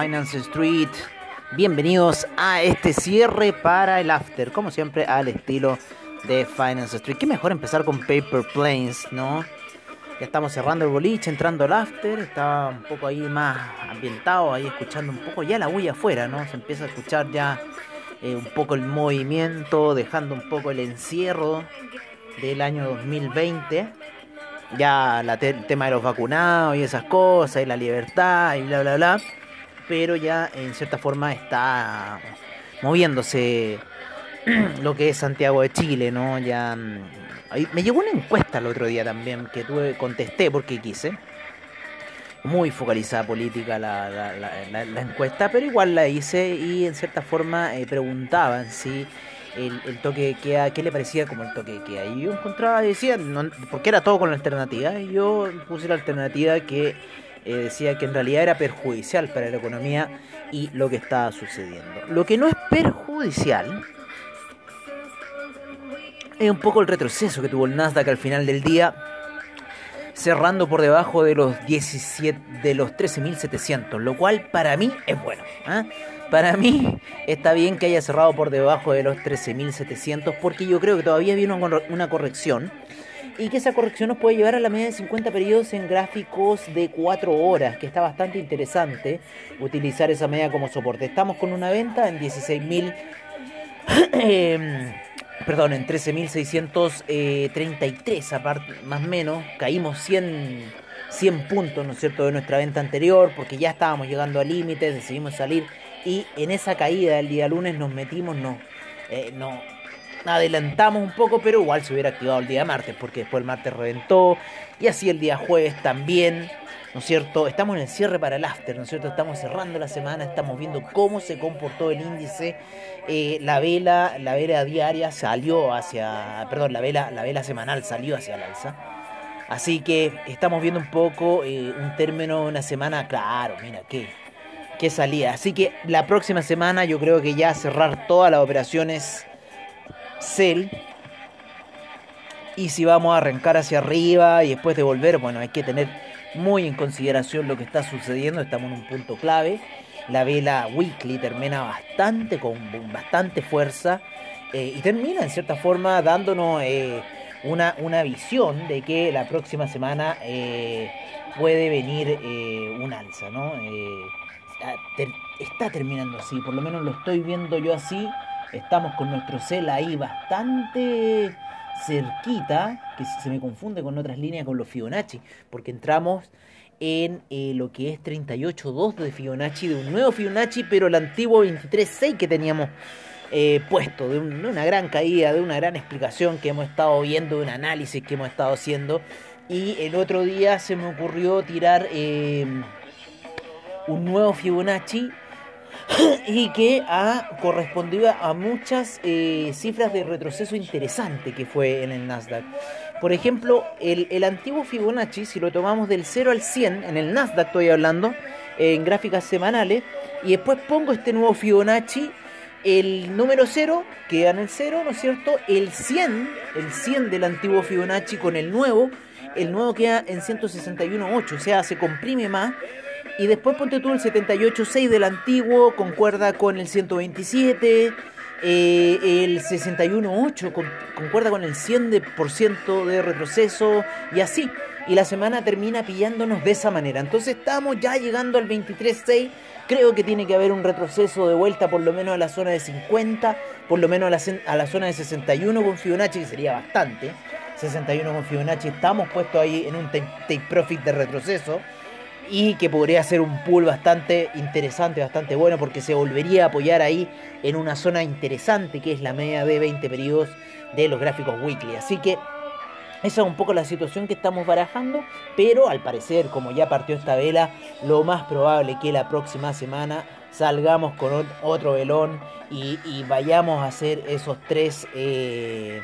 Finance Street. Bienvenidos a este cierre para el after, como siempre al estilo de Finance Street. Qué mejor empezar con Paper Planes, ¿no? Ya estamos cerrando el boliche, entrando al after, está un poco ahí más ambientado, ahí escuchando un poco ya la bulla afuera, ¿no? Se empieza a escuchar ya eh, un poco el movimiento, dejando un poco el encierro del año 2020. Ya la el tema de los vacunados y esas cosas, y la libertad y bla, bla, bla. Pero ya en cierta forma está moviéndose lo que es Santiago de Chile, ¿no? Ya mm, me llegó una encuesta el otro día también que tuve, contesté porque quise. Muy focalizada política la, la, encuesta, pero igual la hice y en cierta forma eh, preguntaban si el, el, toque de queda, qué le parecía como el toque de queda. Y yo encontraba, decía, no, porque era todo con la alternativa, y yo puse la alternativa que eh, decía que en realidad era perjudicial para la economía y lo que estaba sucediendo. Lo que no es perjudicial es un poco el retroceso que tuvo el Nasdaq al final del día, cerrando por debajo de los 17 de los 13.700, lo cual para mí es bueno. ¿ah? Para mí está bien que haya cerrado por debajo de los 13.700 porque yo creo que todavía viene una corrección y que esa corrección nos puede llevar a la media de 50 periodos en gráficos de 4 horas, que está bastante interesante utilizar esa media como soporte. Estamos con una venta en 16.000 perdón, en 13.633, aparte, más o menos, caímos 100, 100 puntos, ¿no es cierto?, de nuestra venta anterior, porque ya estábamos llegando a límites, decidimos salir, y en esa caída del día lunes nos metimos, no, eh, no, adelantamos un poco, pero igual se hubiera activado el día martes, porque después el martes reventó, y así el día jueves también, ¿no es cierto? Estamos en el cierre para el after, ¿no es cierto? Estamos cerrando la semana, estamos viendo cómo se comportó el índice. Eh, la vela, la vela diaria salió hacia, perdón, la vela, la vela semanal salió hacia el alza. Así que estamos viendo un poco eh, un término, una semana, claro, mira, qué, qué salida. Así que la próxima semana yo creo que ya cerrar todas las operaciones Cell. Y si vamos a arrancar hacia arriba y después de volver, bueno, hay que tener muy en consideración lo que está sucediendo, estamos en un punto clave. La vela weekly termina bastante con bastante fuerza eh, y termina en cierta forma dándonos eh, una, una, visión de que la próxima semana eh, puede venir un alza, ¿no? está terminando así, por lo menos lo estoy viendo yo así. Estamos con nuestro cel ahí bastante cerquita, que se me confunde con otras líneas con los Fibonacci, porque entramos en eh, lo que es 38.2 de Fibonacci, de un nuevo Fibonacci, pero el antiguo 23.6 que teníamos eh, puesto, de, una gran caída, de una gran explicación que hemos estado viendo, de un análisis que hemos estado haciendo. Y el otro día se me ocurrió tirar eh, un nuevo Fibonacci y que ha correspondido a muchas eh, cifras de retroceso interesante que fue en el Nasdaq. Por ejemplo, el, antiguo Fibonacci, si lo tomamos del 0 al 100, en el Nasdaq estoy hablando, en gráficas semanales, y después pongo este nuevo Fibonacci, el número 0 queda en el 0, ¿no es cierto? El 100, el 100 del antiguo Fibonacci con el nuevo, el nuevo queda en 161.8, o sea, se comprime más y después ponte tú el 78.6 del antiguo, concuerda con el 127. Eh, el 61.8 concuerda con el 100% de retroceso y así. Y la semana termina pillándonos de esa manera. Entonces estamos ya llegando al 23.6. Creo que tiene que haber un retroceso de vuelta por lo menos a la zona de 50, por lo menos a la, a la zona de 61 con Fibonacci, que sería bastante. 61 con Fibonacci, estamos puestos ahí en un take profit de retroceso y que podría ser un pool bastante interesante, bastante bueno, porque se volvería a apoyar ahí en una zona interesante que es la media de 20 periodos de los gráficos weekly. Así que esa es un poco la situación que estamos barajando, pero al parecer, como ya partió esta vela, lo más probable que la próxima semana salgamos con otro velón y, vayamos a hacer esos tres... Eh,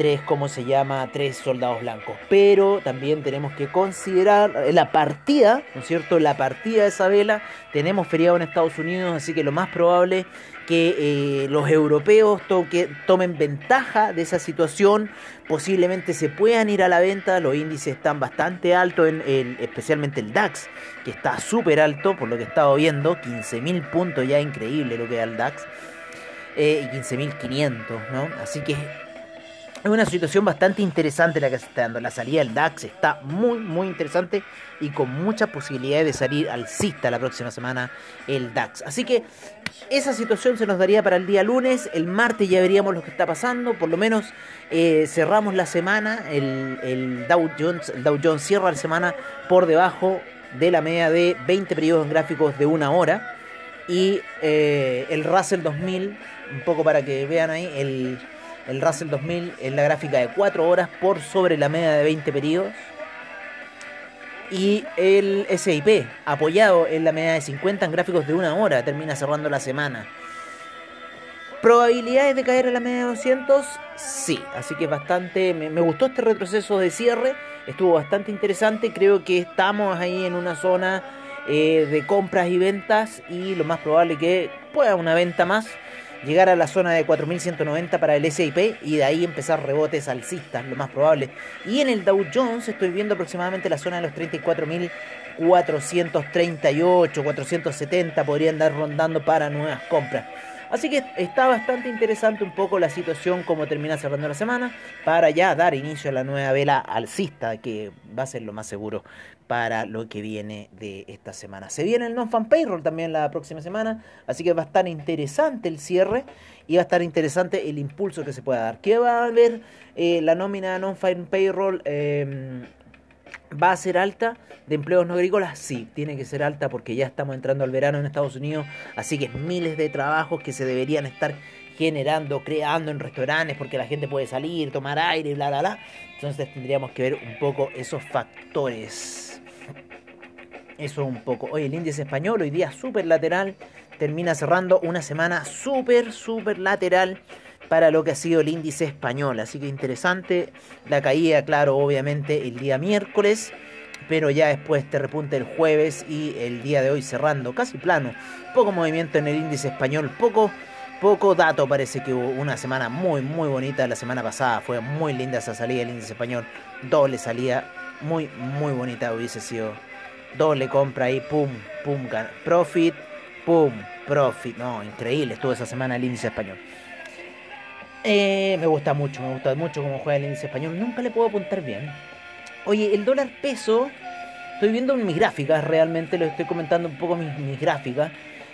tres, ¿cómo se llama? Tres soldados blancos. Pero también tenemos que considerar la partida, ¿no es cierto? La partida de esa vela. Tenemos feriado en Estados Unidos, así que lo más probable que eh, los europeos tomen ventaja de esa situación, posiblemente se puedan ir a la venta, los índices están bastante altos, en, especialmente el DAX, que está súper alto, por lo que he estado viendo, 15.000 puntos ya increíble lo que da el DAX, eh, y 15.500, ¿no? Así que es una situación bastante interesante la que se está dando. La salida del DAX está muy, muy interesante y con muchas posibilidades de salir alcista la próxima semana el DAX. Así que esa situación se nos daría para el día lunes. El martes ya veríamos lo que está pasando. Por lo menos eh, cerramos la semana. El, Dow Jones, el Dow Jones cierra la semana por debajo de la media de 20 periodos gráficos de una hora. Y eh, el Russell 2000, un poco para que vean ahí, el el Russell 2000 en la gráfica de 4 horas por sobre la media de 20 periodos. Y el SIP, apoyado en la media de 50 en gráficos de 1 hora, termina cerrando la semana. ¿Probabilidades de caer a la media de 200? Sí, así que bastante. Me, me, gustó este retroceso de cierre, estuvo bastante interesante. Creo que estamos ahí en una zona eh, de compras y ventas, y lo más probable que pueda una venta más llegar a la zona de 4.190 para el SIP y de ahí empezar rebotes alcistas, lo más probable. Y en el Dow Jones estoy viendo aproximadamente la zona de los 34.438, 470 podrían dar rondando para nuevas compras. Así que está bastante interesante un poco la situación como termina cerrando la semana para ya dar inicio a la nueva vela alcista que va a ser lo más seguro para lo que viene de esta semana. Se viene el non-fan payroll también la próxima semana, así que va a estar interesante el cierre y va a estar interesante el impulso que se pueda dar. ¿Qué va a haber eh, la nómina non-fan payroll? Em, ¿Va a ser alta de empleos no agrícolas? Sí, tiene que ser alta porque ya estamos entrando al verano en Estados Unidos, así que miles de trabajos que se deberían estar generando, creando en restaurantes porque la gente puede salir, tomar aire, bla, bla, bla. Entonces tendríamos que ver un poco esos factores. Eso un poco. Hoy el índice español, hoy día súper lateral, termina cerrando una semana súper, súper lateral para lo que ha sido el índice español. Así que interesante la caída, claro, obviamente el día miércoles, pero ya después te repunte el jueves y el día de hoy cerrando casi plano. Poco movimiento en el índice español, poco poco dato. Parece que hubo una semana muy muy bonita. La semana pasada fue muy linda esa salida del índice español. Doble salida muy muy bonita hubiese sido. Doble compra ahí pum pum profit pum profit. No increíble estuvo esa semana el índice español eh, me gusta mucho, me gusta mucho cómo juega el índice español. Nunca le puedo apuntar bien. Oye, el dólar peso, estoy viendo mis gráficas, realmente lo estoy comentando un poco mis, mis gráficas.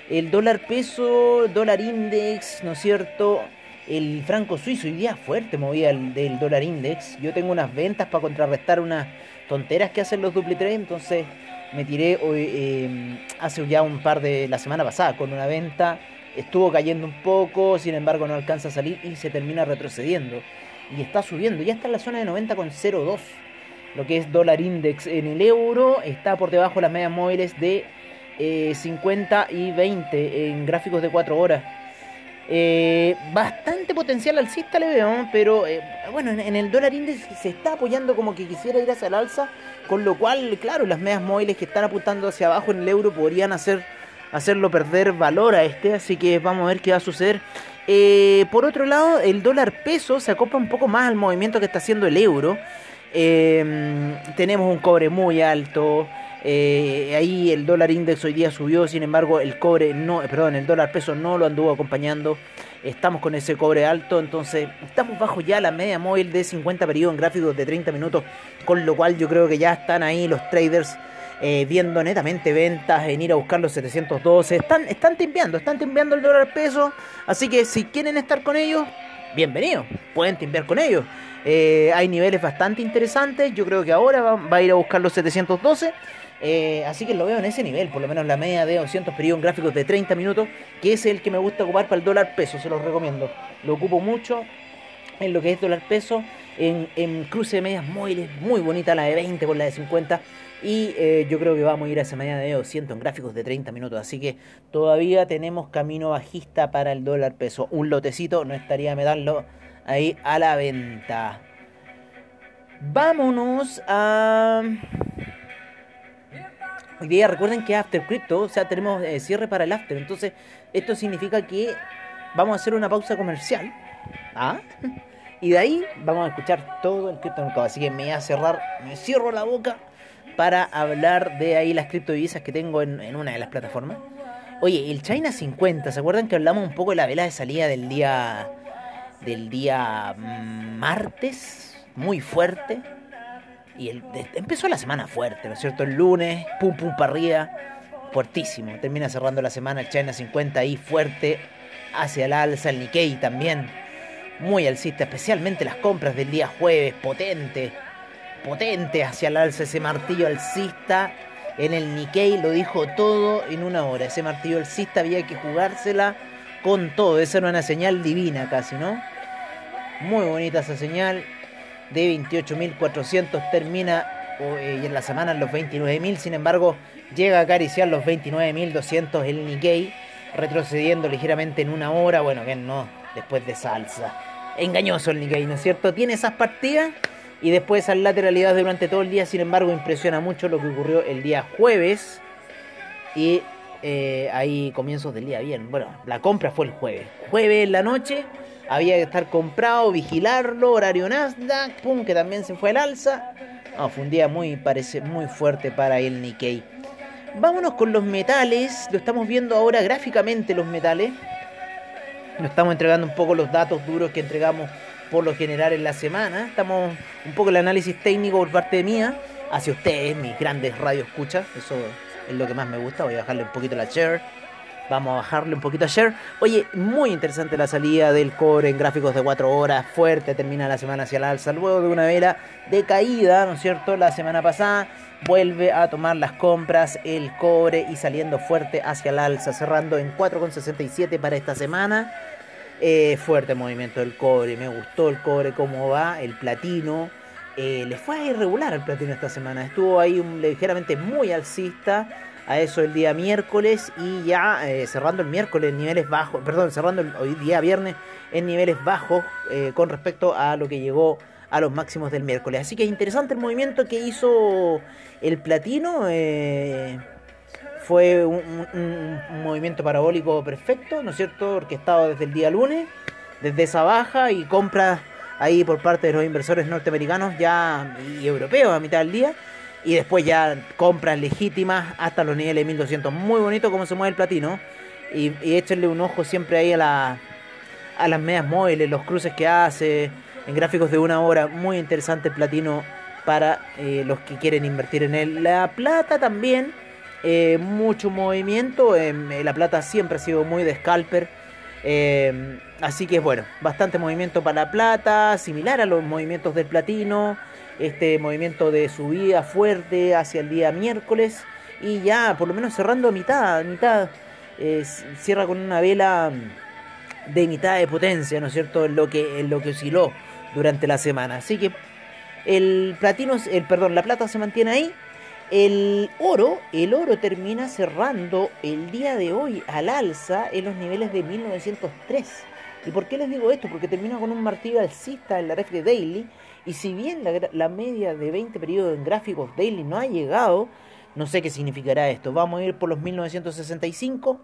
El dólar peso, dólar index, ¿no es cierto? El franco suizo, hoy día fuerte movía el del dólar index. Yo tengo unas ventas para contrarrestar unas tonteras que hacen los duplitres, entonces me tiré hoy, eh, hace ya un par de la semana pasada con una venta estuvo cayendo un poco, sin embargo no alcanza a salir y se termina retrocediendo. Y está subiendo, ya está en la zona de 90,02. Lo que es dólar index en el euro está por debajo de las medias móviles de 50 eh, y 20 en gráficos de 4 horas. Eh, bastante potencial alcista le veo, pero eh, bueno, en, el dólar index se está apoyando como que quisiera ir hacia el alza, con lo cual, claro, las medias móviles que están apuntando hacia abajo en el euro podrían hacer hacerlo perder valor a este, así que vamos a ver qué va a suceder. Eh, por otro lado, el dólar peso se acopla un poco más al movimiento que está haciendo el euro. Em, tenemos un cobre muy alto. Eh, ahí el dólar index hoy día subió, sin embargo el cobre no, eh, perdón, el dólar peso no lo anduvo acompañando. Estamos con ese cobre alto, entonces estamos bajo ya la media móvil de 50 periodos en gráficos de 30 minutos, con lo cual yo creo que ya están ahí los traders eh, viendo netamente ventas en ir a buscar los 712. Están, están timbeando, están timbeando el dólar peso. Así que si quieren estar con ellos, bienvenidos, pueden timbear con ellos. Eh, hay niveles bastante interesantes. Yo creo que ahora va, a ir a buscar los 712. Eh, así que lo veo en ese nivel, por lo menos la media de 200 periodos gráficos de 30 minutos, que es el que me gusta ocupar para el dólar peso, se los recomiendo. Lo ocupo mucho en lo que es dólar peso en, en cruce de medias móviles, muy bonita la de 20 por la de 50. Y eh, yo creo que vamos a ir a esa mañana de 200 en gráficos de 30 minutos. Así que todavía tenemos camino bajista para el dólar peso. Un lotecito, no estaría me darlo ahí a la venta. Vámonos a... Hoy día recuerden que After Crypto, o sea, tenemos eh, cierre para el After. Entonces, esto significa que vamos a hacer una pausa comercial. ¿Ah? Y de ahí vamos a escuchar todo el criptomercado. Así que me voy a cerrar, me cierro la boca para hablar de ahí las criptodivisas que tengo en, una de las plataformas. Oye, el China 50, ¿se acuerdan que hablamos un poco de la vela de salida del día del día martes? Muy fuerte. Y el, empezó la semana fuerte, ¿no es cierto? El lunes, pum pum para arriba, fuertísimo. Termina cerrando la semana el China 50 ahí fuerte hacia el alza, el Nikkei también muy alcista, especialmente las compras del día jueves, potente, potente hacia el alza ese martillo alcista en el Nikkei, lo dijo todo en una hora, ese martillo alcista había que jugársela con todo, esa era una señal divina casi, ¿no? Muy bonita esa señal de 28.400, termina eh, en la semana en los 29.000, sin embargo llega a acariciar los 29.200 el Nikkei, retrocediendo ligeramente en una hora, bueno, bien, no, después de salsa. Engañoso el Nikkei, ¿no es cierto? Tiene esas partidas y después esas lateralidades durante todo el día. Sin embargo, impresiona mucho lo que ocurrió el día jueves y eh, ahí comienzos del día bien. Bueno, la compra fue el jueves. Jueves en la noche había que estar comprado, vigilarlo, horario Nasdaq, pum, que también se fue al alza. No, fue un día muy, parece, muy fuerte para el Nikkei. Vámonos con los metales. Lo estamos viendo ahora gráficamente los metales. Nos estamos entregando un poco los datos duros que entregamos por lo general en la semana. Estamos un poco el análisis técnico por parte mía hacia ustedes, mis grandes radio escuchas. Eso es lo que más me gusta. Voy a bajarle un poquito la share. Vamos a bajarle un poquito a share. Oye, muy interesante la salida del cobre en gráficos de 4 horas. Fuerte, termina la semana hacia el alza. Luego de una vela de caída, ¿no es cierto? La semana pasada vuelve a tomar las compras el cobre y saliendo fuerte hacia el alza, cerrando en 4,67 para esta semana. Eh, fuerte movimiento del cobre, me gustó el cobre, cómo va, el platino. Eh, le fue irregular al platino esta semana, estuvo ahí un, ligeramente muy alcista a eso el día miércoles y ya eh, cerrando el miércoles en niveles bajos, perdón, cerrando el, hoy día viernes en niveles bajos con respecto a lo que llegó a los máximos del miércoles. Así que es interesante el movimiento que hizo el platino. Eh, fue un, movimiento parabólico perfecto, ¿no es cierto? Orquestado desde el día lunes, desde esa baja y compras ahí por parte de los inversores norteamericanos ya y europeos a mitad del día. Y después ya compras legítimas hasta los niveles de 1200. Muy bonito cómo se mueve el platino. Y, y échenle un ojo siempre ahí a, la, a las medias móviles, los cruces que hace, en gráficos de una hora. Muy interesante el platino para eh, los que quieren invertir en él. La plata también, eh, mucho movimiento. Em, eh, la plata siempre ha sido muy de scalper. Em, así que bueno, bastante movimiento para la plata, similar a los movimientos del platino. Este movimiento de subida fuerte hacia el día miércoles. Y ya por lo menos cerrando a mitad, mitad. cierra con una vela de mitad de potencia, ¿no es cierto? En lo que, en lo que osciló durante la semana. Así que el platino, el perdón, la plata se mantiene ahí. El oro, el oro termina cerrando el día de hoy al alza en los niveles de 1903. ¿Y por qué les digo esto? Porque termina con un martillo alcista en la ref Daily. Y si bien la, la, media de 20 periodos en gráficos Daily no ha llegado, no sé qué significará esto. Vamos a ir por los 1965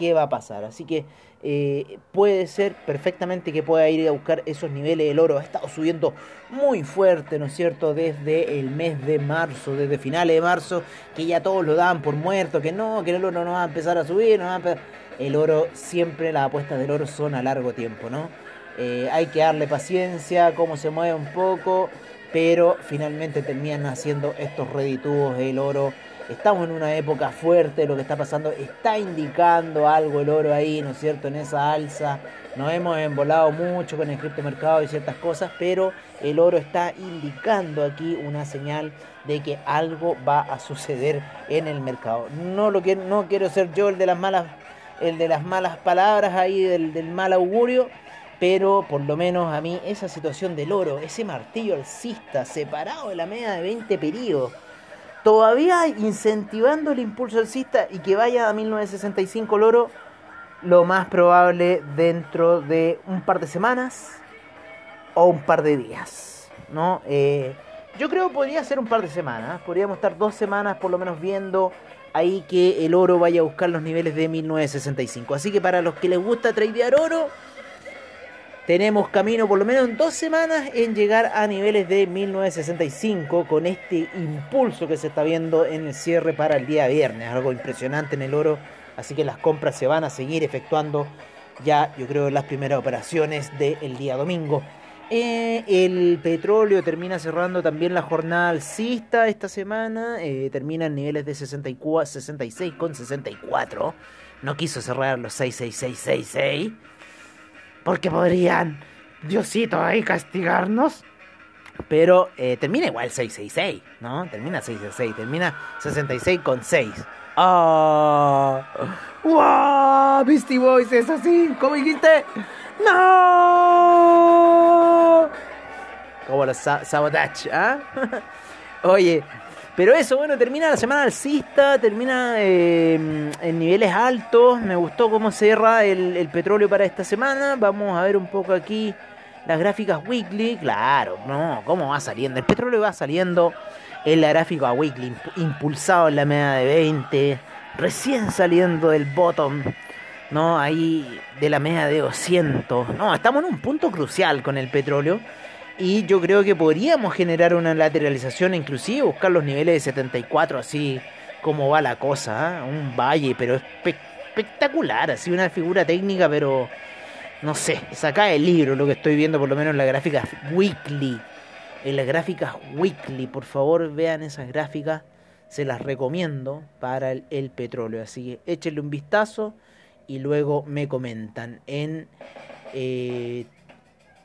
qué va a pasar. Así que eh, puede ser perfectamente que pueda ir a buscar esos niveles. El oro ha estado subiendo muy fuerte, ¿no es cierto? Desde el mes de marzo, desde finales de marzo, que ya todos lo dan por muerto, que no, que el oro no va a empezar a subir, no va a El oro, siempre las apuestas del oro son a largo tiempo, ¿no? Eh, hay que darle paciencia, cómo se mueve un poco, pero finalmente terminan haciendo estos reditúos el oro Estamos en una época fuerte, lo que está pasando está indicando algo el oro ahí, ¿no es cierto? En esa alza. Nos hemos embolado mucho con el criptomercado y ciertas cosas, pero el oro está indicando aquí una señal de que algo va a suceder en el mercado. No lo que no quiero ser yo el de las malas el de las malas palabras ahí del, mal augurio, pero por lo menos a mí esa situación del oro, ese martillo alcista separado de la media de 20 periodos, todavía incentivando el impulso alcista y que vaya a 1965 el oro, lo más probable dentro de un par de semanas o un par de días, ¿no? Eh, yo creo que podría ser un par de semanas, podríamos estar dos semanas por lo menos viendo ahí que el oro vaya a buscar los niveles de 1965. Así que para los que les gusta tradear oro, tenemos camino por lo menos en dos semanas en llegar a niveles de 1965 con este impulso que se está viendo en el cierre para el día viernes. Algo impresionante en el oro. Así que las compras se van a seguir efectuando ya, yo creo, las primeras operaciones del día domingo. Eh, el petróleo termina cerrando también la jornada alcista esta semana. Eh, termina en niveles de 64, 66 con 64. No quiso cerrar los 66666 porque podrían, Diosito, ahí castigarnos. Pero eh, termina igual 666, ¿no? Termina 666, termina 66 con 6. ¡Oh! ¡Wow! Beastie Boys es así, ¿cómo dijiste? ¡No! Como los sabotage, ¿ah? Oye, pero eso, bueno, termina la semana alcista, termina em, en niveles altos. Me gustó cómo cierra el, el, petróleo para esta semana. Vamos a ver un poco aquí las gráficas weekly. Claro, no, cómo va saliendo. El petróleo va saliendo en la gráfica weekly, impulsado en la media de 20, recién saliendo del bottom. ¿no? Ahí de la media de 200. No, estamos en un punto crucial con el petróleo y yo creo que podríamos generar una lateralización, inclusive buscar los niveles de 74, así como va la cosa, ¿ah? un valle, pero espectacular, así una figura técnica, pero no sé, saca el libro lo que estoy viendo, por lo menos en las gráficas weekly. En las gráficas weekly, por favor vean esas gráficas, se las recomiendo para el, petróleo, así que échenle un vistazo y luego me comentan en eh,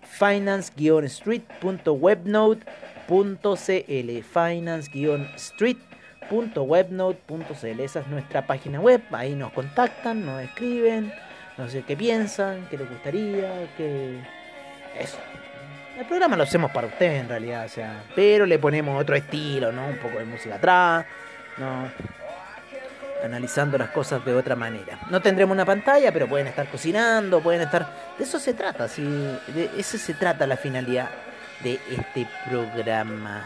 finance-street.webnode.cl finance-street.webnode.cl Esa es nuestra página web, ahí nos contactan, nos escriben, no sé qué piensan, qué les gustaría, qué... Eso. El programa lo hacemos para ustedes en realidad, o sea, pero le ponemos otro estilo, ¿no? Un poco de música atrás, ¿no? Analizando las cosas de otra manera. No tendremos una pantalla, pero pueden estar cocinando, pueden estar... De eso se trata, ¿sí? de eso se trata la finalidad de este programa.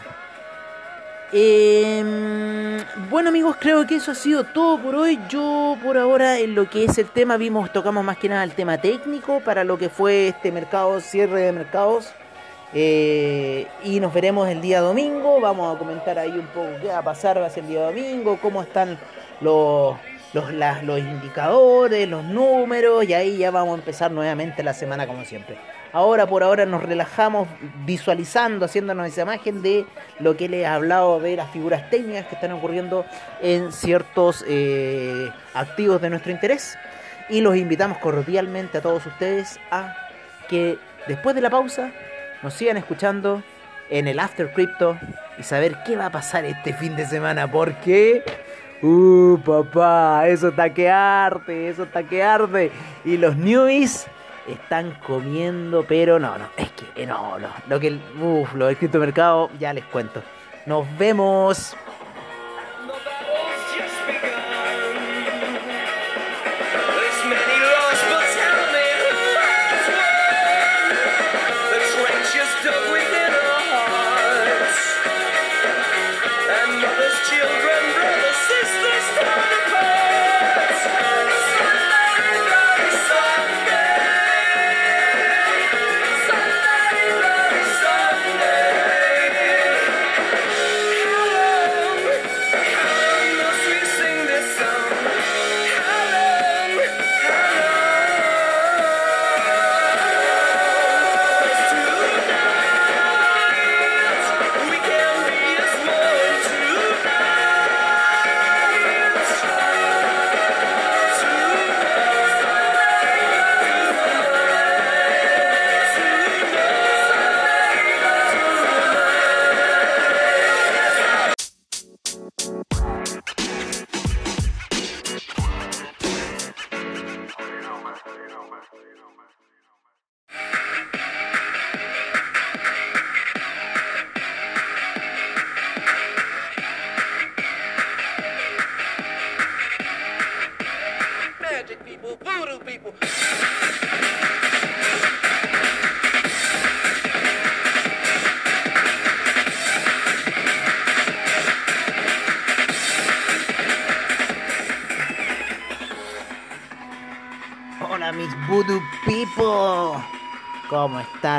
Em, bueno amigos, creo que eso ha sido todo por hoy. Yo por ahora en lo que es el tema vimos, tocamos más que nada el tema técnico para lo que fue este mercado, cierre de mercados. Eh, y nos veremos el día domingo. Vamos a comentar ahí un poco qué va a pasar hacia el día domingo, cómo están los, los, los indicadores, los números, y ahí ya vamos a empezar nuevamente la semana como siempre. Ahora por ahora nos relajamos visualizando, haciéndonos esa imagen de lo que les he hablado de las figuras técnicas que están ocurriendo en ciertos eh, activos de nuestro interés. Y los invitamos cordialmente a todos ustedes a que después de la pausa nos sigan escuchando en el After Crypto y saber qué va a pasar este fin de semana. Porque Uh, papá, eso está que arde, eso está que arde. Y los newbies están comiendo, pero no, no, es que no, no, lo que, uff, lo del mercado ya les cuento. Nos vemos.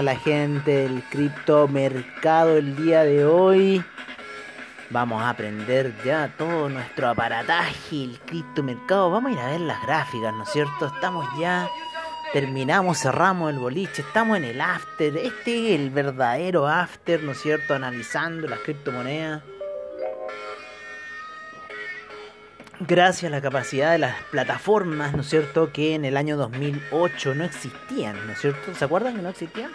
¿Cómo está la gente del criptomercado el día de hoy? Vamos a aprender ya todo nuestro aparataje, el criptomercado. Vamos a ir a ver las gráficas, ¿no es cierto? Estamos ya, terminamos, cerramos el boliche, estamos en el after. Este es el verdadero after, ¿no es cierto? Analizando las criptomonedas. Gracias a la capacidad de las plataformas, ¿no es cierto?, que en el año 2008 no existían, ¿no es cierto? ¿Se acuerdan que no existían?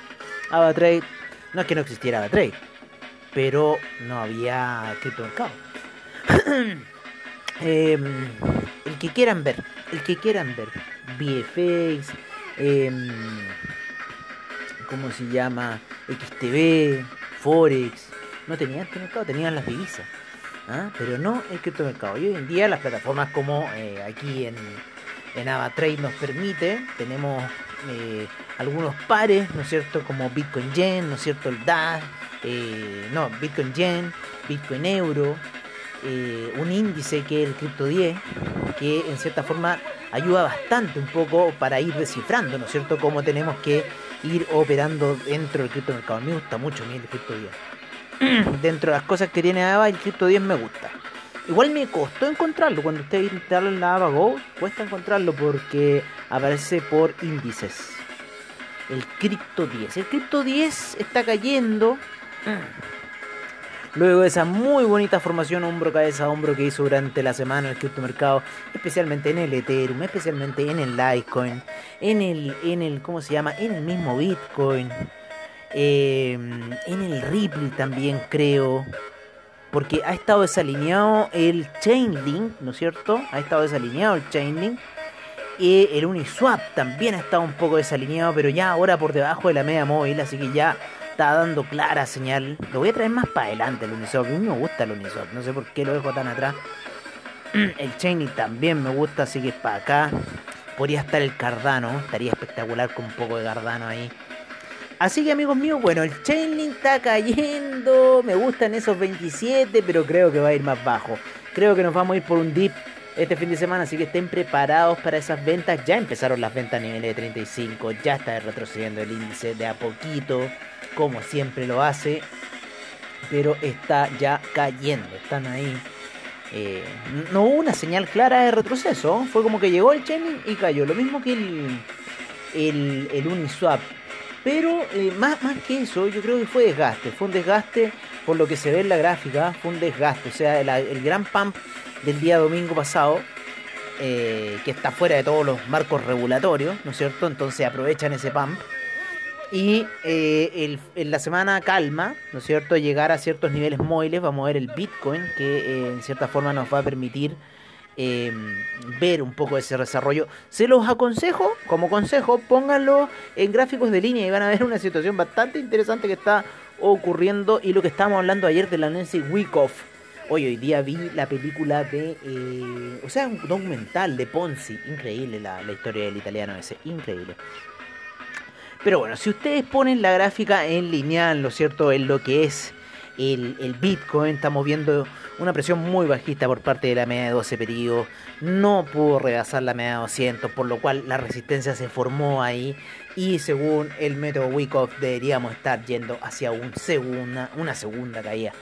AvaTrade, no es que no existiera AvaTrade, pero no había criptomercado. eh, el que quieran ver, el que quieran ver, VFX, eh, ¿cómo se llama? XTB, Forex, no tenían mercado, tenían las divisas. ¿Ah? pero no el criptomercado. Y hoy en día las plataformas como eh, aquí en, en AvaTrade nos permite, tenemos eh, algunos pares, ¿no es cierto? Como Bitcoin Yen, ¿no es cierto? El DAS, eh, no, Bitcoin Yen, Bitcoin Euro, un índice que es el Crypto 10, que en cierta forma ayuda bastante un poco para ir descifrando, ¿no es cierto?, cómo tenemos que ir operando dentro del criptomercado. Me gusta mucho a mí el Crypto 10. dentro de las cosas que tiene Ava, el Crypto 10 me gusta. Igual me costó encontrarlo. Cuando usted instala en la Ava Go, cuesta encontrarlo porque aparece por índices. El Crypto 10. El Crypto 10 está cayendo. Luego de esa muy bonita formación hombro cabeza hombro que hizo durante la semana el criptomercado, especialmente en el Ethereum, especialmente en el Litecoin, en el en el ¿cómo se llama? en el mismo Bitcoin. Em, en el Ripple también creo. Porque ha estado desalineado el Chainlink, ¿no es cierto? Ha estado desalineado el Chainlink. Y el Uniswap también ha estado un poco desalineado, pero ya ahora por debajo de la media móvil, así que ya está dando clara señal. Lo voy a traer más para adelante el Uniswap. A mí me gusta el Uniswap, no sé por qué lo dejo tan atrás. El Chainlink también me gusta, así que para acá. Podría estar el Cardano, estaría espectacular con un poco de Cardano ahí. Así que amigos míos, bueno, el Chainlink está cayendo. Me gustan esos 27, pero creo que va a ir más bajo. Creo que nos vamos a ir por un dip este fin de semana, así que estén preparados para esas ventas. Ya empezaron las ventas a nivel de 35, ya está retrocediendo el índice de a poquito, como siempre lo hace. Pero está ya cayendo, están ahí. Eh, no hubo una señal clara de retroceso, fue como que llegó el Chainlink y cayó. Lo mismo que el, el, el Uniswap pero eh, más, más que eso, yo creo que fue desgaste. Fue un desgaste por lo que se ve en la gráfica. Fue un desgaste. O sea, el, gran pump del día domingo pasado, eh, que está fuera de todos los marcos regulatorios, ¿no es cierto? Entonces aprovechan ese pump. Y eh, en la semana calma, ¿no es cierto? Llegar a ciertos niveles móviles, vamos a ver el Bitcoin, que en cierta forma nos va a permitir Em, ver un poco ese desarrollo. Se los aconsejo, como consejo, pónganlo en gráficos de línea y van a ver una situación bastante interesante que está ocurriendo y lo que estábamos hablando ayer de la Nancy Wyckoff. Hoy, hoy día vi la película de. Eh, o sea, un documental de Ponzi. Increíble la, la historia del italiano ese. Increíble. Pero bueno, si ustedes ponen la gráfica en lineal, ¿no es cierto? En lo que es el, Bitcoin, estamos viendo una presión muy bajista por parte de la media de 12 periodos. No pudo rebasar la media de 200, por lo cual la resistencia se formó ahí. Y según el método Wyckoff, deberíamos estar yendo hacia una segunda caída.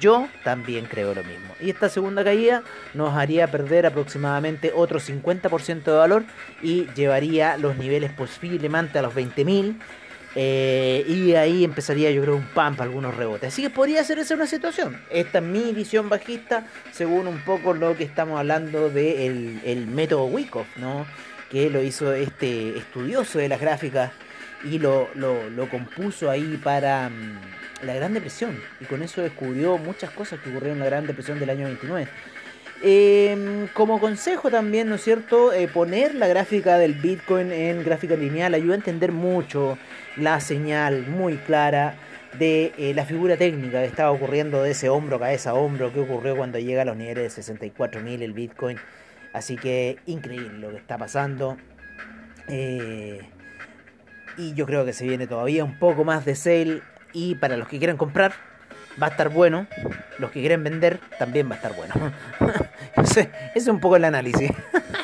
Yo también creo lo mismo. Y esta segunda caída nos haría perder aproximadamente otro 50% de valor y llevaría los niveles posiblemente a los 20.000 eh, y ahí empezaría yo creo un pump, algunos rebotes. Así que podría ser esa una situación. Esta es mi visión bajista, según un poco lo que estamos hablando del de el método Wyckoff, ¿no? Que lo hizo este estudioso de las gráficas y lo, lo, compuso ahí para mm, la Gran Depresión. Y con eso descubrió muchas cosas que ocurrieron en la Gran Depresión del año 29. Em, como consejo también, ¿no es cierto? Eh, poner la gráfica del Bitcoin en gráfica lineal ayuda a entender mucho la señal muy clara de eh, la figura técnica que estaba ocurriendo de ese hombro, cabeza, hombro, que ocurrió cuando llega a los niveles de 64.000 el Bitcoin. Así que increíble lo que está pasando. Eh, y yo creo que se viene todavía un poco más de sale. Y para los que quieran comprar, va a estar bueno. Los que quieren vender, también va a estar bueno. ese es un poco el análisis.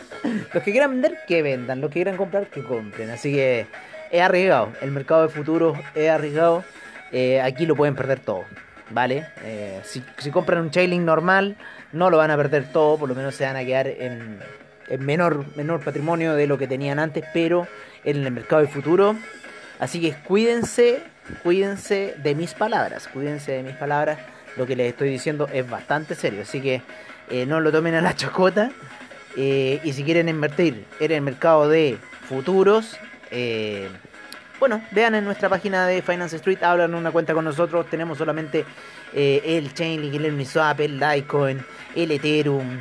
los que quieran vender, que vendan. Los que quieran comprar, que compren. Así que es arriesgado. El mercado de futuros es arriesgado. Eh, aquí lo pueden perder todo. ¿Vale? Eh, si, compran un Chainlink normal, no lo van a perder todo. Por lo menos se van a quedar en, menor, menor patrimonio de lo que tenían antes. Pero en el mercado de futuro. Así que cuídense. Cuídense de mis palabras. Cuídense de mis palabras. Lo que les estoy diciendo es bastante serio. Así que eh, no lo tomen a la chacota. y si quieren invertir en el mercado de futuros, eh, bueno, vean en nuestra página de Finance Street, hablan una cuenta con nosotros. Tenemos solamente eh, el Chainlink, el Uniswap, el Litecoin, el Ethereum,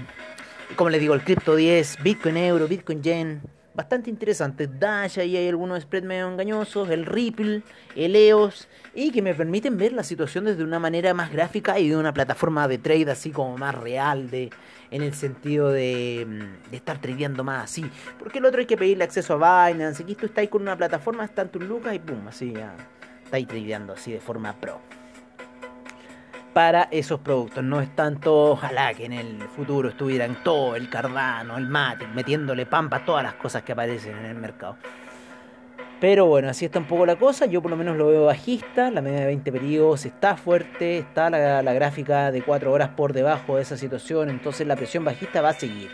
como les digo, el Crypto 10, Bitcoin Euro, Bitcoin Yen. Bastante interesante. Dash, ahí hay algunos spreads medio engañosos. El Ripple, el EOS. Y que me permiten ver la situación desde una manera más gráfica y de una plataforma de trade así como más real. De, en el sentido de, mm, estar tradeando más así. Porque el otro hay que pedirle acceso a Binance. Aquí tú estás con una plataforma, están tus lucas y pum, así ya estáis tradeando así de forma pro. Para esos productos, no es tanto, ojalá que en el futuro estuvieran todo el Cardano, el Matic, metiéndole pampa a todas las cosas que aparecen en el mercado. Pero bueno, así está un poco la cosa. Yo por lo menos lo veo bajista. La media de 20 periodos está fuerte. Está la, gráfica de 4 horas por debajo de esa situación. Entonces la presión bajista va a seguir.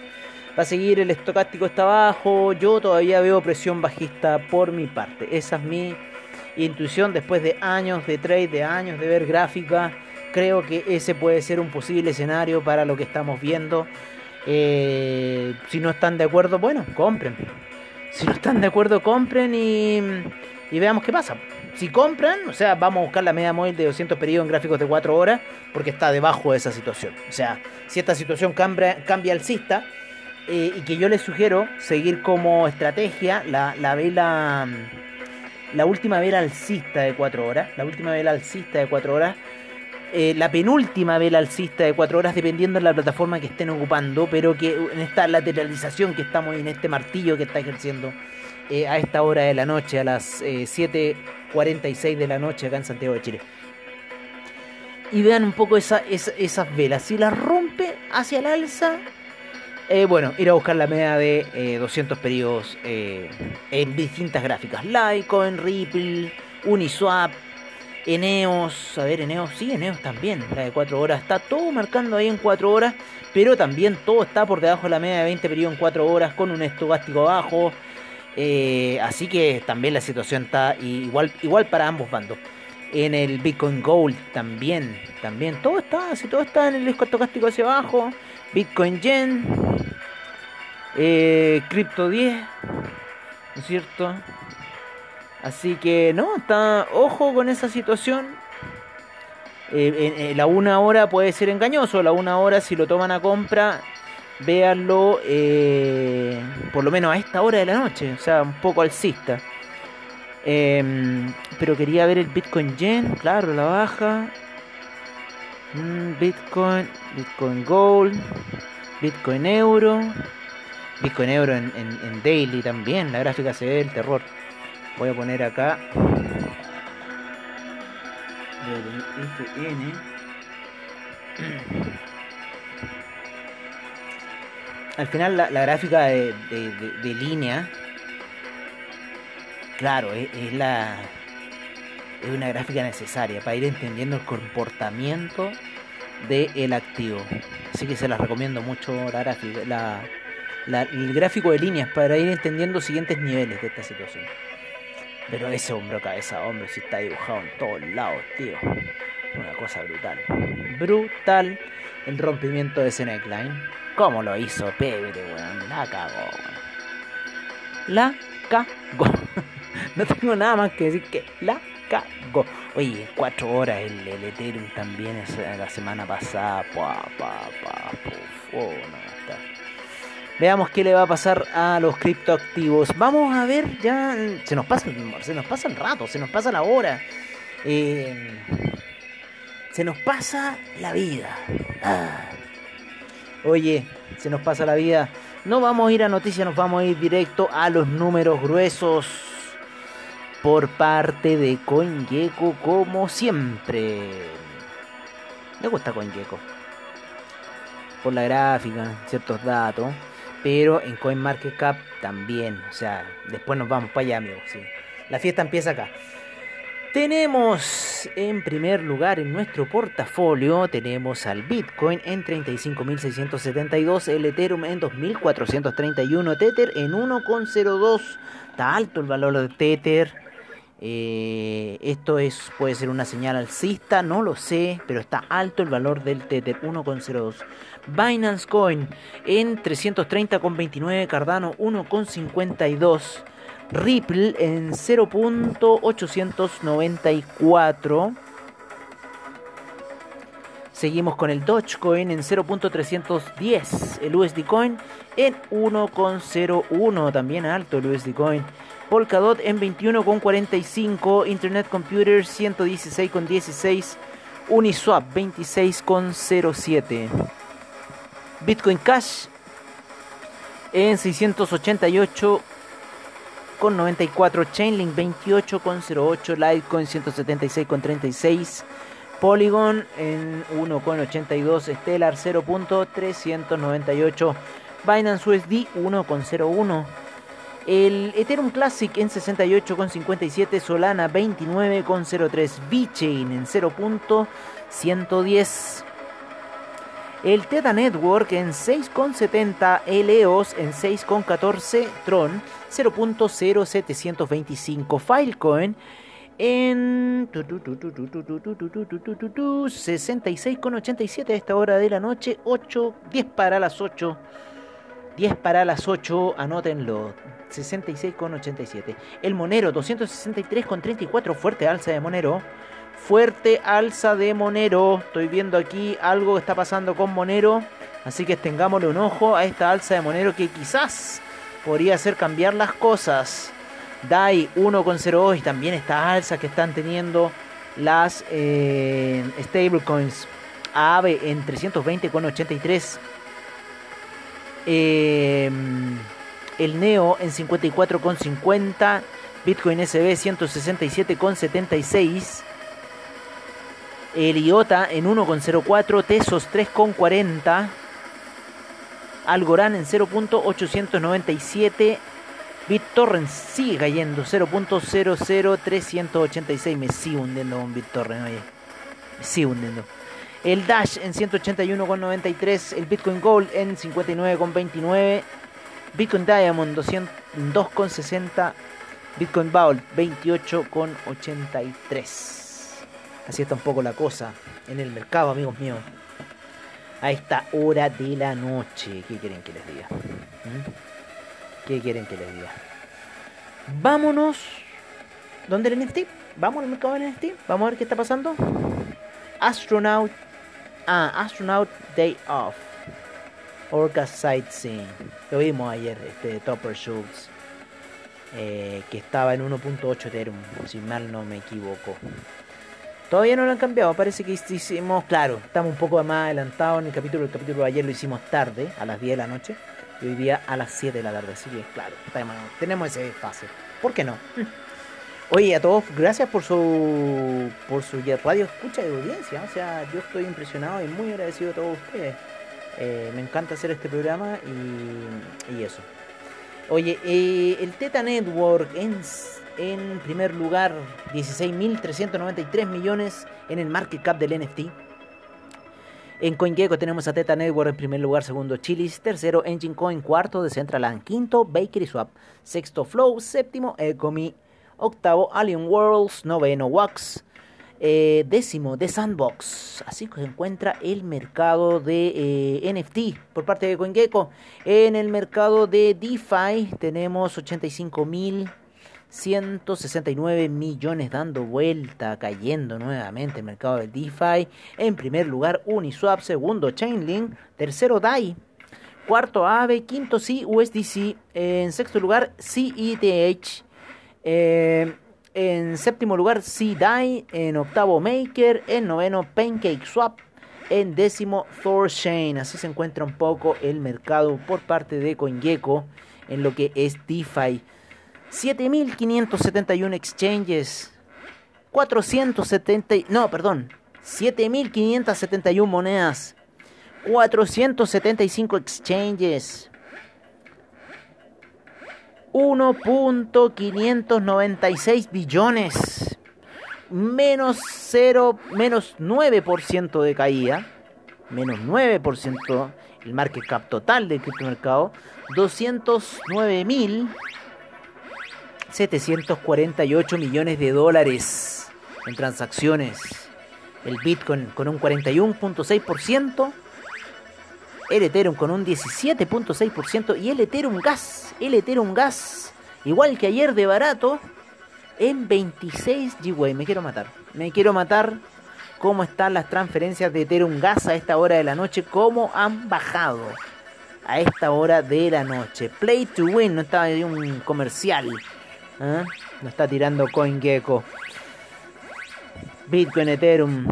Va a seguir, el estocástico está bajo. Yo todavía veo presión bajista por mi parte. Esa es mi intuición después de años de trade, de años de ver gráfica. Creo que ese puede ser un posible escenario para lo que estamos viendo. Eh, si no están de acuerdo, bueno, compren si no están de acuerdo, compren y, veamos qué pasa. Si compran, o sea, vamos a buscar la media móvil de 200 periodos en gráficos de 4 horas porque está debajo de esa situación. O sea, si esta situación cambia, cambia alcista eh, y que yo les sugiero seguir como estrategia la, la vela, la última vela alcista de 4 horas, la última vela alcista de 4 horas eh, la penúltima vela alcista de 4 horas, dependiendo de la plataforma que estén ocupando, pero que en esta lateralización que estamos en este martillo que está ejerciendo eh, a esta hora de la noche, a las 7.46 eh, de la noche acá en Santiago de Chile. Y vean un poco esa, esas velas. Si las rompe hacia el alza, bueno, ir a buscar la media de 200 periodos en distintas gráficas. Litecoin, Ripple, Uniswap, Eneos, a ver, Eneos, sí, Eneos también, la de 4 horas, está todo marcando ahí en 4 horas, pero también todo está por debajo de la media de 20 periodos en 4 horas con un estogástico bajo, eh, así que también la situación está igual, igual para ambos bandos. En el Bitcoin Gold también, también, todo está, si todo está en el estocástico hacia abajo, Bitcoin Yen, eh, Crypto 10, ¿no es cierto? Así que no, está ojo con esa situación. Eh, la una hora puede ser engañoso. La una hora si lo toman a compra, véanlo eh, por lo menos a esta hora de la noche. O sea, un poco alcista. Em, pero quería ver el Bitcoin Yen, claro, la baja. Mm, Bitcoin, Bitcoin Gold, Bitcoin Euro. Bitcoin Euro en, en daily también. La gráfica se ve el terror. Voy a poner acá. FN. Al final la, gráfica de, línea, claro, es, la es una gráfica necesaria para ir entendiendo el comportamiento del activo. Así que se las recomiendo mucho la gráfica, el gráfico de líneas para ir entendiendo siguientes niveles de esta situación. Pero ese hombro cabeza hombre si está dibujado en todos lados, tío. Una cosa brutal. Brutal el rompimiento de ese neckline. ¿Cómo lo hizo Pebre, weón? La cagó, La cagó. no tengo nada más que decir que la cagó. Oye, cuatro horas el, el Ethereum también la semana pasada. Pa, pa, pa, Oh, no. Veamos qué le va a pasar a los criptoactivos. Vamos a ver ya. Se nos pasa, se nos pasa el rato, se nos pasa la hora. Eh, se nos pasa la vida. Ah. Oye, se nos pasa la vida. No vamos a ir a noticias, nos vamos a ir directo a los números gruesos. Por parte de CoinGecko, como siempre. Me gusta CoinGecko. Por la gráfica, ciertos datos pero en CoinMarketCap también, o sea, después nos vamos para allá, amigos. La fiesta empieza acá. Tenemos en primer lugar en nuestro portafolio, tenemos al Bitcoin en 35.672, el Ethereum en 2.431, Tether en 1,02. Está alto el valor de Tether. Eh, esto es, puede ser una señal alcista, no lo sé, pero está alto el valor del Tether 1,02. Binance Coin en 330,29, Cardano 1,52. Ripple en 0.894. Seguimos con el Dogecoin en 0.310. El USD Coin en 1.01. También alto el USD Coin. Polkadot en 21.45. Internet Computer 116.16. Uniswap 26.07. Bitcoin Cash en 688 con 94, Chainlink 28 con 08, Litecoin 176 con 36, Polygon en 1 con 82, Stellar 0.398, Binance USD 1 con 01, el Ethereum Classic en 68 con 57, Solana 29 con 03, VeChain en 0.110. El Teta Network en 6,70, Eleos en 6,14, Tron 0.0725, Filecoin en 66,87 a esta hora de la noche, 8, 10 para las 8. 10 para las 8, anótenlo. 66,87. El Monero 263,34, fuerte alza de Monero. Fuerte alza de Monero. Estoy viendo aquí algo que está pasando con Monero. Así que tengámosle un ojo a esta alza de Monero que quizás podría hacer cambiar las cosas. DAI 1,08 y también esta alza que están teniendo las eh, stablecoins. AVE en 320,83. Eh, el NEO en 54,50. Bitcoin SB 167,76 el IOTA en 1,04, Tesos 3,40, Algorand en 0.897, BitTorrent sigue cayendo 0.00386, me sigue hundiendo con BitTorrent, oye, me sigue hundiendo. El Dash en 181,93, el Bitcoin Gold en 59,29, Bitcoin Diamond 202,60, Bitcoin Vault 28,83. Así está un poco la cosa en el mercado, amigos míos. A esta hora de la noche. ¿Qué quieren que les diga? ¿Mm? ¿Qué quieren que les diga? Vámonos. ¿Dónde el NFT? Vamos al mercado del NFT. Vamos a ver qué está pasando. Astronaut. Ah, Astronaut Day Off. Orca Sightseeing. Lo vimos ayer, este Topper Schultz. Eh, que estaba en 1.8 Ethereum, si mal no me equivoco. Todavía no lo han cambiado, parece que hicimos, claro, estamos un poco más adelantados en el capítulo, el capítulo de ayer lo hicimos tarde, a las 10 de la noche, y hoy día a las 7 de la tarde, así que claro, tenemos ese fase. ¿Por qué no? Oye, a todos, gracias por su por su radio escucha de audiencia, o sea, yo estoy impresionado y muy agradecido a todos ustedes. Eh, me encanta hacer este programa y, y eso. Oye, eh, el Teta Network en en primer lugar, 16.393 millones en el market cap del NFT. En CoinGecko tenemos a Teta Network en primer lugar, segundo Chilis, tercero Engine Coin, cuarto Decentraland, quinto Bakery Swap, sexto Flow, séptimo Ecomi, octavo Alien Worlds, noveno Wax, eh, décimo The Sandbox. Así que se encuentra el mercado de eh, NFT por parte de CoinGecko. En el mercado de DeFi tenemos 85 mil 169 millones dando vuelta, cayendo nuevamente el mercado del DeFi. En primer lugar Uniswap, segundo Chainlink, tercero DAI, cuarto AVE, quinto USDC, en sexto lugar CETH, eh, en séptimo lugar CDAI, en octavo Maker, en noveno PancakeSwap, en décimo ThorChain. Así se encuentra un poco el mercado por parte de CoinGecko en lo que es DeFi. 7.571 exchanges, 470, no, perdón, 7.571 monedas, 475 exchanges, 1.596 billones. Menos 0, menos 9% de caída. Menos 9% el market cap total del criptomercado. 209.748 millones de dólares en transacciones. El Bitcoin con un 41.6% el Ethereum con un 17.6% y el Ethereum Gas, el Ethereum Gas, igual que ayer de barato, en 26 GWay. Me quiero matar, me quiero matar cómo están las transferencias de Ethereum Gas a esta hora de la noche, cómo han bajado a esta hora de la noche. Play to win, no está en un comercial, ¿eh? está tirando CoinGecko. Bitcoin, Ethereum,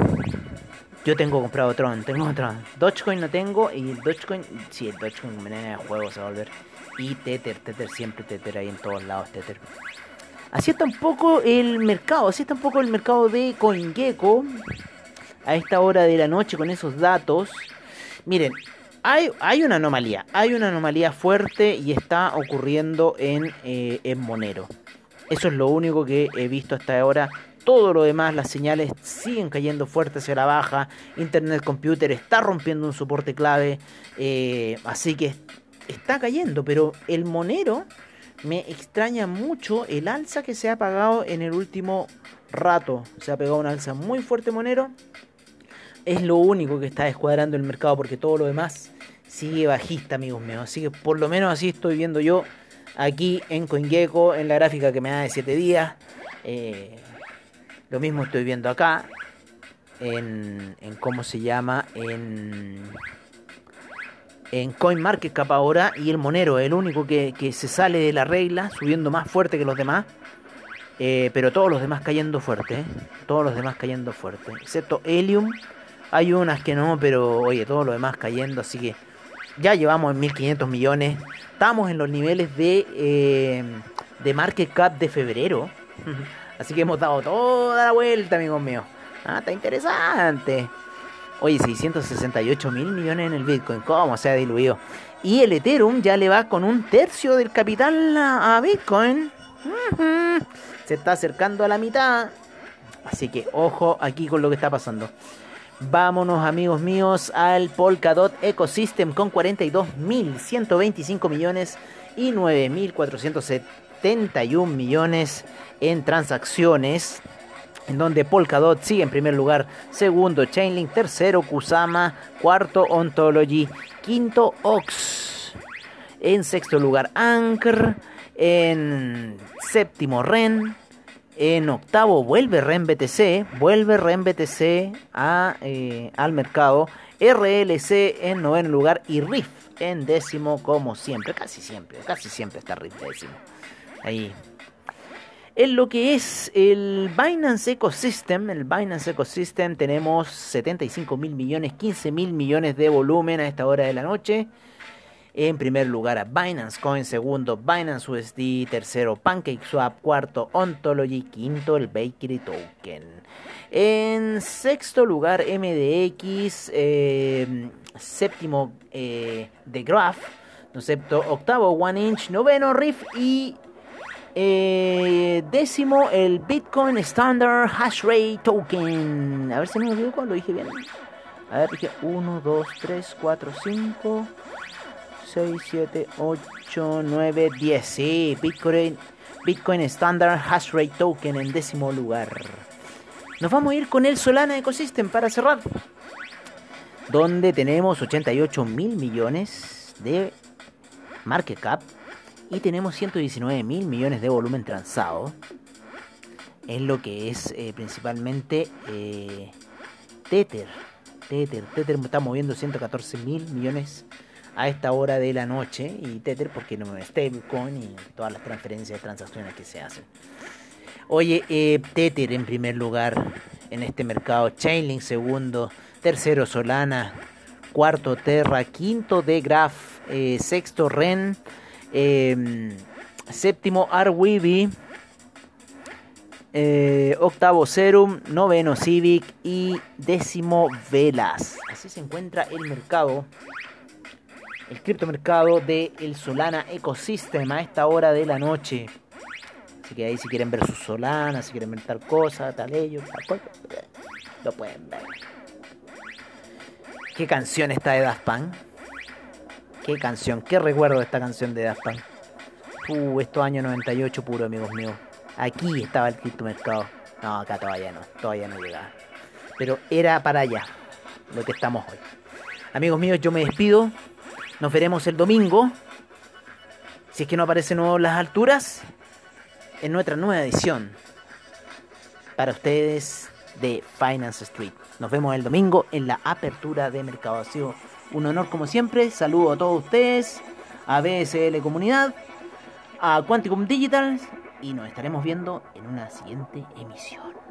yo tengo comprado Tron, tengo Tron. Dogecoin no tengo y el Dogecoin, sí, el Dogecoin me de juego se va a volver. Y Tether, Tether, siempre Tether ahí en todos lados, Tether. Así está un poco el mercado, así está un poco el mercado de CoinGecko a esta hora de la noche con esos datos. Miren, hay, hay una anomalía, hay una anomalía fuerte y está ocurriendo en, eh, en Monero. Eso es lo único que he visto hasta ahora todo lo demás, las señales siguen cayendo fuerte hacia la baja. Internet Computer está rompiendo un soporte clave. Eh, así que está cayendo. Pero el Monero me extraña mucho el alza que se ha pagado en el último rato. Se ha pegado una alza muy fuerte Monero. Es lo único que está descuadrando el mercado porque todo lo demás sigue bajista, amigos míos. Así que por lo menos así estoy viendo yo aquí en CoinGecko, en la gráfica que me da de 7 días. Eh, lo mismo estoy viendo acá. En, en cómo se llama. En. En CoinMarketCap ahora. Y el Monero, el único que, se sale de la regla. Subiendo más fuerte que los demás. Eh, pero todos los demás cayendo fuerte. ¿eh? Todos los demás cayendo fuerte. Excepto Helium. Hay unas que no, pero oye, todos los demás cayendo. Así que ya llevamos en 1500 millones. Estamos en los niveles de, eh, de market cap de febrero. Así que hemos dado toda la vuelta, amigos míos. Ah, está interesante. Oye, 668 mil millones en el Bitcoin. ¿Cómo se ha diluido? Y el Ethereum ya le va con un tercio del capital a Bitcoin. Se está acercando a la mitad. Así que ojo aquí con lo que está pasando. Vámonos amigos míos al Polkadot Ecosystem con 42.125 millones y 9.471 millones en transacciones. En donde Polkadot sigue en primer lugar, segundo Chainlink, tercero Kusama, cuarto Ontology, quinto Ox, en sexto lugar Anchor, en séptimo Ren, en octavo vuelve Ren BTC, vuelve Ren BTC a, eh, al mercado, RLC en noveno lugar y RIF en décimo como siempre, casi siempre, casi siempre está RIF décimo. Ahí en lo que es el Binance Ecosystem, el Binance Ecosystem tenemos 75 mil millones, 15 mil millones de volumen a esta hora de la noche. En primer lugar a Binance Coin, segundo Binance USD, tercero PancakeSwap, cuarto Ontology, quinto el Bakery Token. En sexto lugar MDX, eh, séptimo eh, The Graph, octavo One Inch, noveno Riff y eh, décimo, el Bitcoin Standard Hash Rate Token. A ver si me equivoco, lo dije bien. A ver, dije 1, 2, 3, 4, 5, 6, 7, 8, 9, 10. Sí, Bitcoin, Bitcoin Standard Hash Rate Token en décimo lugar. Nos vamos a ir con el Solana Ecosystem para cerrar. Donde tenemos 88 mil millones de market cap y tenemos 119 mil millones de volumen transado en lo que es eh, principalmente eh, Tether. Tether. Tether está moviendo 114 mil millones a esta hora de la noche y Tether porque no me stablecoin y todas las transferencias y transacciones que se hacen. Oye, eh, Tether en primer lugar en este mercado, Chainlink segundo, tercero Solana, cuarto Terra, quinto de Graph, eh, sexto Ren, Em, séptimo Arweeby. Eh, octavo Serum, noveno Civic y décimo Velas. Así se encuentra el mercado el criptomercado de el Solana Ecosystem a esta hora de la noche. Así que ahí si quieren ver sus Solana, si quieren ver tal cosa, tal ello, tal cosa, lo pueden ver. ¿Qué canción está de Daft? ¿Qué canción? ¿Qué recuerdo de esta canción de Daft Punk? Uh, esto año 98 puro, amigos míos. Aquí estaba el criptomercado. No, acá todavía no, todavía no llegaba. Pero era para allá, lo que estamos hoy. Amigos míos, yo me despido. Nos veremos el domingo. Si es que no aparecen nuevo las alturas. En nuestra nueva edición. Para ustedes de Finance Street. Nos vemos el domingo en la apertura de mercado. Ha sido un honor como siempre. Saludo a todos ustedes. A BSL Comunidad. A Quanticum Digital. Y nos estaremos viendo en una siguiente emisión.